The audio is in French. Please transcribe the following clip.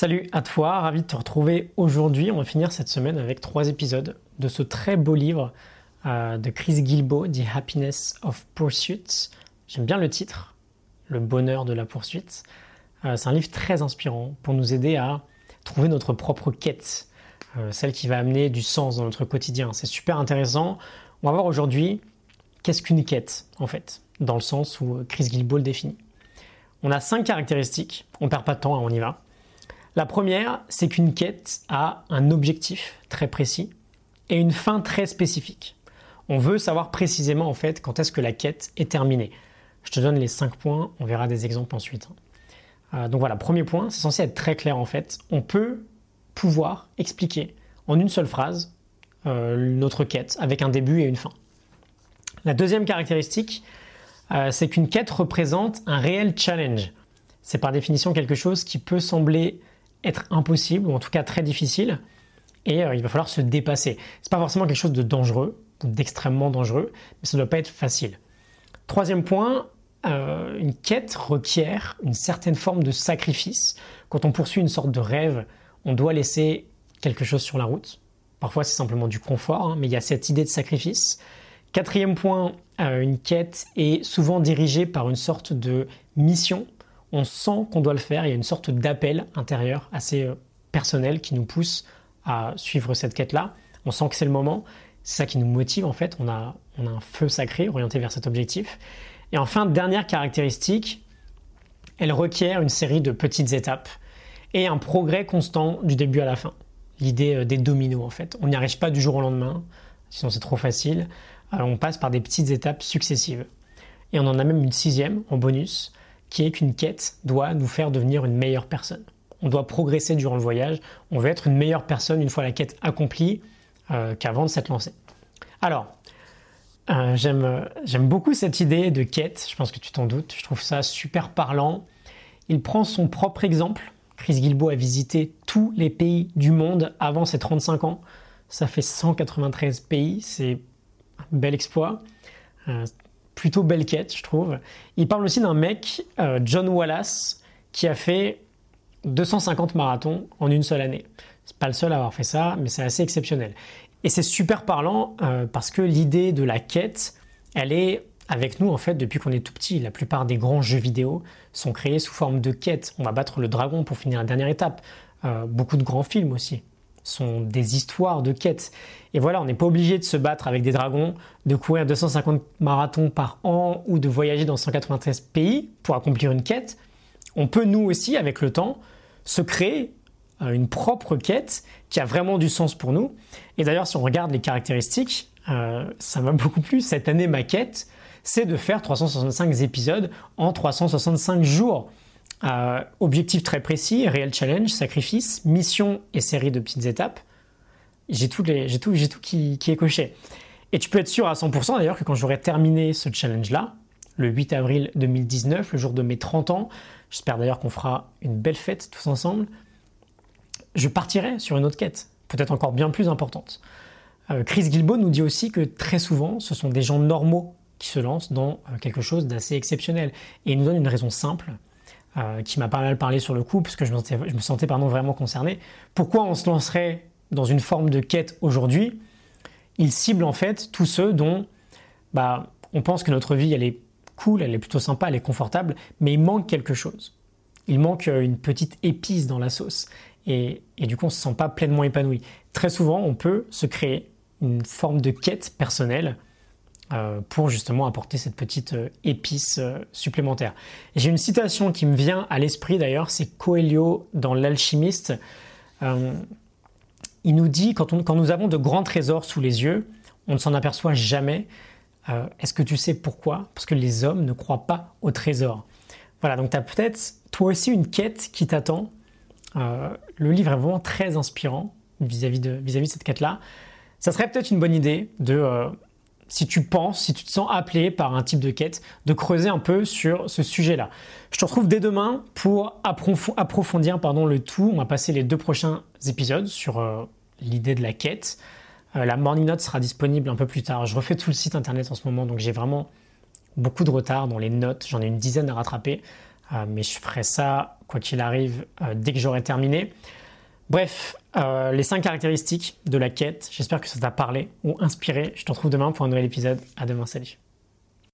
Salut à toi, ravi de te retrouver aujourd'hui. On va finir cette semaine avec trois épisodes de ce très beau livre euh, de Chris Guilbeault, The Happiness of Pursuit. J'aime bien le titre, Le bonheur de la poursuite. Euh, c'est un livre très inspirant pour nous aider à trouver notre propre quête, euh, celle qui va amener du sens dans notre quotidien. C'est super intéressant. On va voir aujourd'hui qu'est-ce qu'une quête en fait, dans le sens où Chris Guilbeault le définit. On a cinq caractéristiques, on perd pas de temps, hein, on y va. La première, c'est qu'une quête a un objectif très précis et une fin très spécifique. On veut savoir précisément en fait quand est-ce que la quête est terminée. Je te donne les cinq points, on verra des exemples ensuite. Euh, donc voilà, premier point, c'est censé être très clair en fait. On peut pouvoir expliquer en une seule phrase euh, notre quête avec un début et une fin. La deuxième caractéristique, euh, c'est qu'une quête représente un réel challenge. C'est par définition quelque chose qui peut sembler être impossible ou en tout cas très difficile et euh, il va falloir se dépasser. C'est pas forcément quelque chose de dangereux d'extrêmement dangereux, mais ça ne doit pas être facile. Troisième point, euh, une quête requiert une certaine forme de sacrifice. Quand on poursuit une sorte de rêve, on doit laisser quelque chose sur la route. Parfois c'est simplement du confort, hein, mais il y a cette idée de sacrifice. Quatrième point, euh, une quête est souvent dirigée par une sorte de mission. On sent qu'on doit le faire, il y a une sorte d'appel intérieur assez euh, personnel qui nous pousse à suivre cette quête-là. On sent que c'est le moment, c'est ça qui nous motive en fait, on a, on a un feu sacré orienté vers cet objectif. Et enfin, dernière caractéristique, elle requiert une série de petites étapes et un progrès constant du début à la fin. L'idée euh, des dominos en fait. On n'y arrive pas du jour au lendemain, sinon c'est trop facile. Alors on passe par des petites étapes successives. Et on en a même une sixième en bonus, qui est qu'une quête doit nous faire devenir une meilleure personne. On doit progresser durant le voyage, on veut être une meilleure personne une fois la quête accomplie euh, qu'avant de s'être lancé. Alors, euh, j'aime beaucoup cette idée de quête, je pense que tu t'en doutes, je trouve ça super parlant. Il prend son propre exemple. Chris Guilbeault a visité tous les pays du monde avant ses 35 ans. Ça fait 193 pays, c'est bel exploit. Euh, plutôt belle quête, je trouve. Il parle aussi d'un mec, euh, John Wallace, qui a fait 250 marathons en une seule année. C'est pas le seul à avoir fait ça, mais c'est assez exceptionnel. Et c'est super parlant euh, parce que l'idée de la quête, elle est avec nous en fait depuis qu'on est tout petit. La plupart des grands jeux vidéo sont créés sous forme de quête. On va battre le dragon pour finir la dernière étape. beaucoup de grands films aussi sont des histoires de quêtes. Et voilà, on n'est pas obligé de se battre avec des dragons, de courir 250 marathons par an ou de voyager dans 193 pays pour accomplir une quête. On peut nous aussi, avec le temps, se créer euh, une propre quête qui a vraiment du sens pour nous. Et d'ailleurs, si on regarde les caractéristiques, euh, ça m'a beaucoup plu. Cette année, ma quête, c'est de faire 365 épisodes en 365 jours. Euh, objectif très précis, réel challenge, sacrifice, mission et série de petites étapes. J'ai tout, j'ai tout, j'ai tout qui, est coché. Et tu peux être sûr à 100% d'ailleurs que quand j'aurai terminé ce challenge-là, le 8 avril 2019, le jour de mes 30 ans, j'espère d'ailleurs qu'on fera une belle fête tous ensemble, je partirai sur une autre quête, peut-être encore bien plus importante. Euh, Chris Gilbo nous dit aussi que très souvent, ce sont des gens normaux qui se lancent dans euh, quelque chose d'assez exceptionnel. Et il nous donne une raison simple, euh, qui m'a pas mal parlé sur le coup, parce que je me sentais, pardon, vraiment concerné. Pourquoi on se lancerait dans une forme de quête aujourd'hui? Il cible en fait tous ceux dont bah, on pense que notre vie elle est cool, elle est plutôt sympa, elle est confortable, mais il manque quelque chose. Il manque euh, une petite épice dans la sauce. Et, et du coup, on ne se sent pas pleinement épanoui. Très souvent, on peut se créer une forme de quête personnelle pour justement apporter cette petite euh, épice euh, supplémentaire. J'ai une citation qui me vient à l'esprit d'ailleurs, c'est Coelho dans L'alchimiste. il nous dit, quand, nous avons de grands trésors sous les yeux, on ne s'en aperçoit jamais. Est-ce que tu sais pourquoi? Parce que les hommes ne croient pas aux trésors. Voilà, donc tu as peut-être toi aussi une quête qui t'attend. le livre est vraiment très inspirant vis-à-vis de, vis -vis de cette quête-là. Ça serait peut-être une bonne idée de si tu penses, si tu te sens appelé par un type de quête, de creuser un peu sur ce sujet-là. Je te retrouve dès demain pour approfondir pardon, le tout. On va passer les deux prochains épisodes sur euh, l'idée de la quête. Euh, la morning note sera disponible un peu plus tard. Je refais tout le site internet en ce moment, donc j'ai vraiment beaucoup de retard dans les notes. J'en ai une dizaine à rattraper, euh, mais je ferai ça quoi qu'il arrive, dès que j'aurai terminé. Bref, les cinq caractéristiques de la quête, j'espère que ça t'a parlé ou inspiré. Je te retrouve demain pour un nouvel épisode. À demain, salut